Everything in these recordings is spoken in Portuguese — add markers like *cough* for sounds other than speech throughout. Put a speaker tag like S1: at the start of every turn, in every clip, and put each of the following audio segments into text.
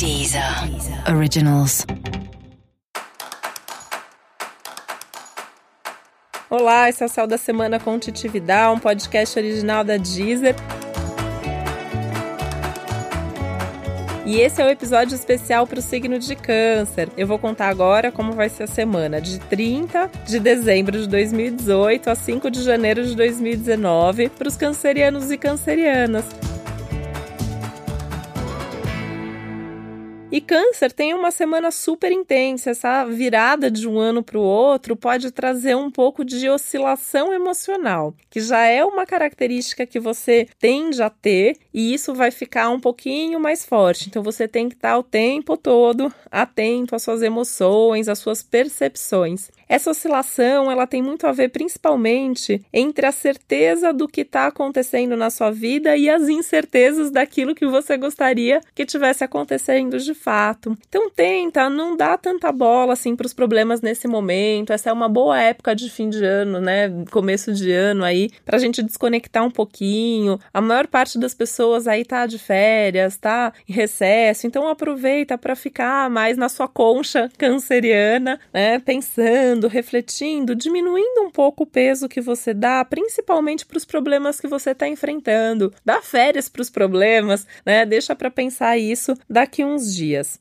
S1: Deezer Originals.
S2: Olá, esse é o Céu da Semana com Titividade, um podcast original da Deezer. E esse é o episódio especial para o signo de Câncer. Eu vou contar agora como vai ser a semana de 30 de dezembro de 2018 a 5 de janeiro de 2019 para os cancerianos e cancerianas. E Câncer tem uma semana super intensa. Essa virada de um ano para o outro pode trazer um pouco de oscilação emocional, que já é uma característica que você tende a ter, e isso vai ficar um pouquinho mais forte. Então você tem que estar o tempo todo atento às suas emoções, às suas percepções. Essa oscilação ela tem muito a ver principalmente entre a certeza do que está acontecendo na sua vida e as incertezas daquilo que você gostaria que tivesse acontecendo de fato. Então tenta não dar tanta bola assim para os problemas nesse momento. Essa é uma boa época de fim de ano, né? Começo de ano aí para a gente desconectar um pouquinho. A maior parte das pessoas aí tá de férias, tá em recesso. Então aproveita para ficar mais na sua concha canceriana, né? Pensando, refletindo, diminuindo um pouco o peso que você dá, principalmente para os problemas que você está enfrentando. Dá férias para os problemas, né? Deixa para pensar isso daqui uns dias dias.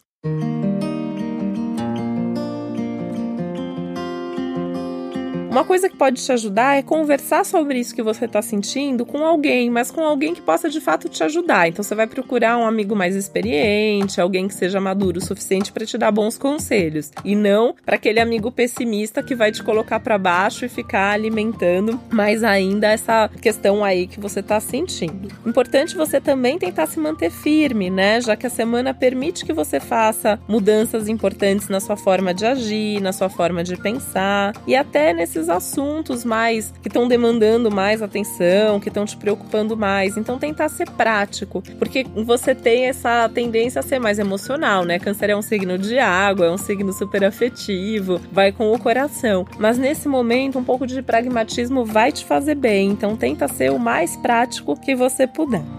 S2: Uma coisa que pode te ajudar é conversar sobre isso que você está sentindo com alguém, mas com alguém que possa de fato te ajudar. Então você vai procurar um amigo mais experiente, alguém que seja maduro o suficiente para te dar bons conselhos, e não para aquele amigo pessimista que vai te colocar para baixo e ficar alimentando mais ainda essa questão aí que você está sentindo. Importante você também tentar se manter firme, né? Já que a semana permite que você faça mudanças importantes na sua forma de agir, na sua forma de pensar e até nesse esses assuntos mais que estão demandando mais atenção, que estão te preocupando mais. Então tentar ser prático, porque você tem essa tendência a ser mais emocional, né? Câncer é um signo de água, é um signo super afetivo, vai com o coração. Mas nesse momento um pouco de pragmatismo vai te fazer bem. Então tenta ser o mais prático que você puder.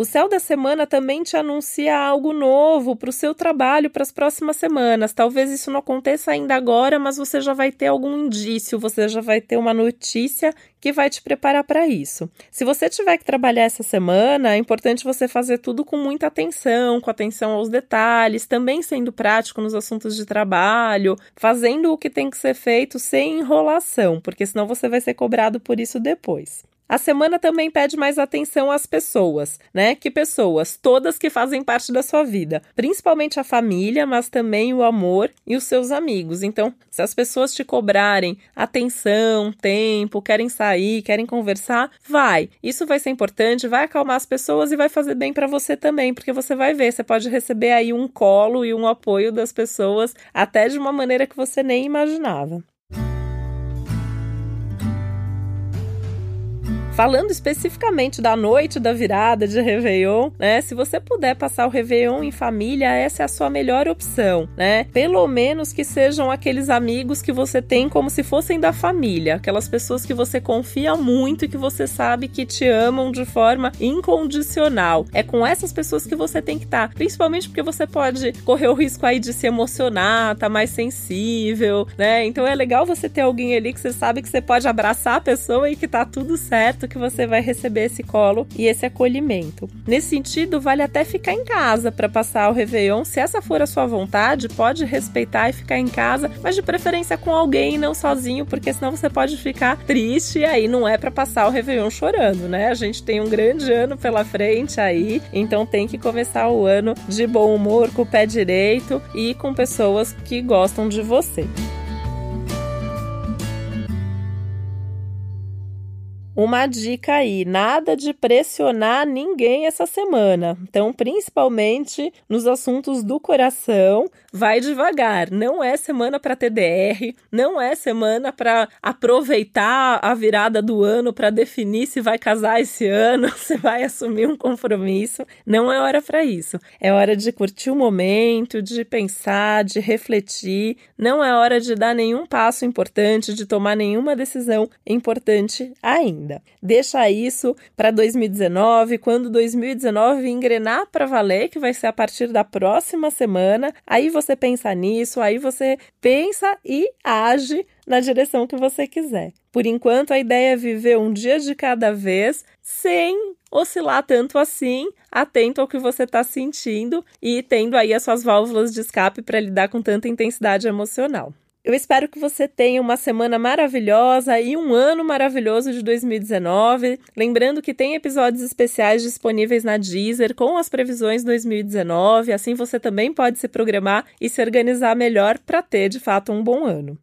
S2: O céu da semana também te anuncia algo novo para o seu trabalho para as próximas semanas. Talvez isso não aconteça ainda agora, mas você já vai ter algum indício, você já vai ter uma notícia que vai te preparar para isso. Se você tiver que trabalhar essa semana, é importante você fazer tudo com muita atenção, com atenção aos detalhes, também sendo prático nos assuntos de trabalho, fazendo o que tem que ser feito sem enrolação, porque senão você vai ser cobrado por isso depois. A semana também pede mais atenção às pessoas, né? Que pessoas? Todas que fazem parte da sua vida, principalmente a família, mas também o amor e os seus amigos. Então, se as pessoas te cobrarem atenção, tempo, querem sair, querem conversar, vai. Isso vai ser importante, vai acalmar as pessoas e vai fazer bem para você também, porque você vai ver, você pode receber aí um colo e um apoio das pessoas até de uma maneira que você nem imaginava. Falando especificamente da noite da virada de Réveillon, né? Se você puder passar o Réveillon em família, essa é a sua melhor opção, né? Pelo menos que sejam aqueles amigos que você tem como se fossem da família, aquelas pessoas que você confia muito e que você sabe que te amam de forma incondicional. É com essas pessoas que você tem que estar, principalmente porque você pode correr o risco aí de se emocionar, tá mais sensível, né? Então é legal você ter alguém ali que você sabe que você pode abraçar a pessoa e que tá tudo certo que você vai receber esse colo e esse acolhimento. Nesse sentido, vale até ficar em casa para passar o Réveillon. Se essa for a sua vontade, pode respeitar e ficar em casa, mas de preferência com alguém e não sozinho, porque senão você pode ficar triste e aí não é para passar o Réveillon chorando, né? A gente tem um grande ano pela frente aí, então tem que começar o ano de bom humor, com o pé direito e com pessoas que gostam de você. Uma dica aí: nada de pressionar ninguém essa semana. Então, principalmente nos assuntos do coração, vai devagar. Não é semana para TDR, não é semana para aproveitar a virada do ano para definir se vai casar esse ano, *laughs* se vai assumir um compromisso. Não é hora para isso. É hora de curtir o momento, de pensar, de refletir. Não é hora de dar nenhum passo importante, de tomar nenhuma decisão importante ainda. Ainda. Deixa isso para 2019, quando 2019 engrenar para valer, que vai ser a partir da próxima semana. Aí você pensa nisso, aí você pensa e age na direção que você quiser. Por enquanto, a ideia é viver um dia de cada vez, sem oscilar tanto assim, atento ao que você está sentindo e tendo aí as suas válvulas de escape para lidar com tanta intensidade emocional. Eu espero que você tenha uma semana maravilhosa e um ano maravilhoso de 2019. Lembrando que tem episódios especiais disponíveis na Deezer com as previsões 2019, assim você também pode se programar e se organizar melhor para ter de fato um bom ano.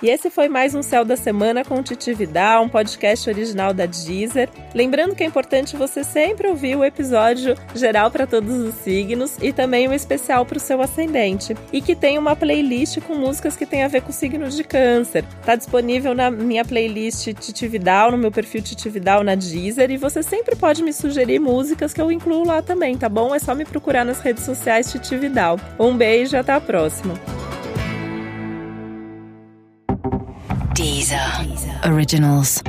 S2: E esse foi mais um Céu da Semana com Titi Vidal, um podcast original da Deezer. Lembrando que é importante você sempre ouvir o episódio geral para todos os signos e também o especial para o seu ascendente. E que tem uma playlist com músicas que tem a ver com o signo de câncer. Está disponível na minha playlist Titi Vidal, no meu perfil Titi Vidal na Deezer. E você sempre pode me sugerir músicas que eu incluo lá também, tá bom? É só me procurar nas redes sociais Titi Vidal. Um beijo e até a próxima.
S1: Originals.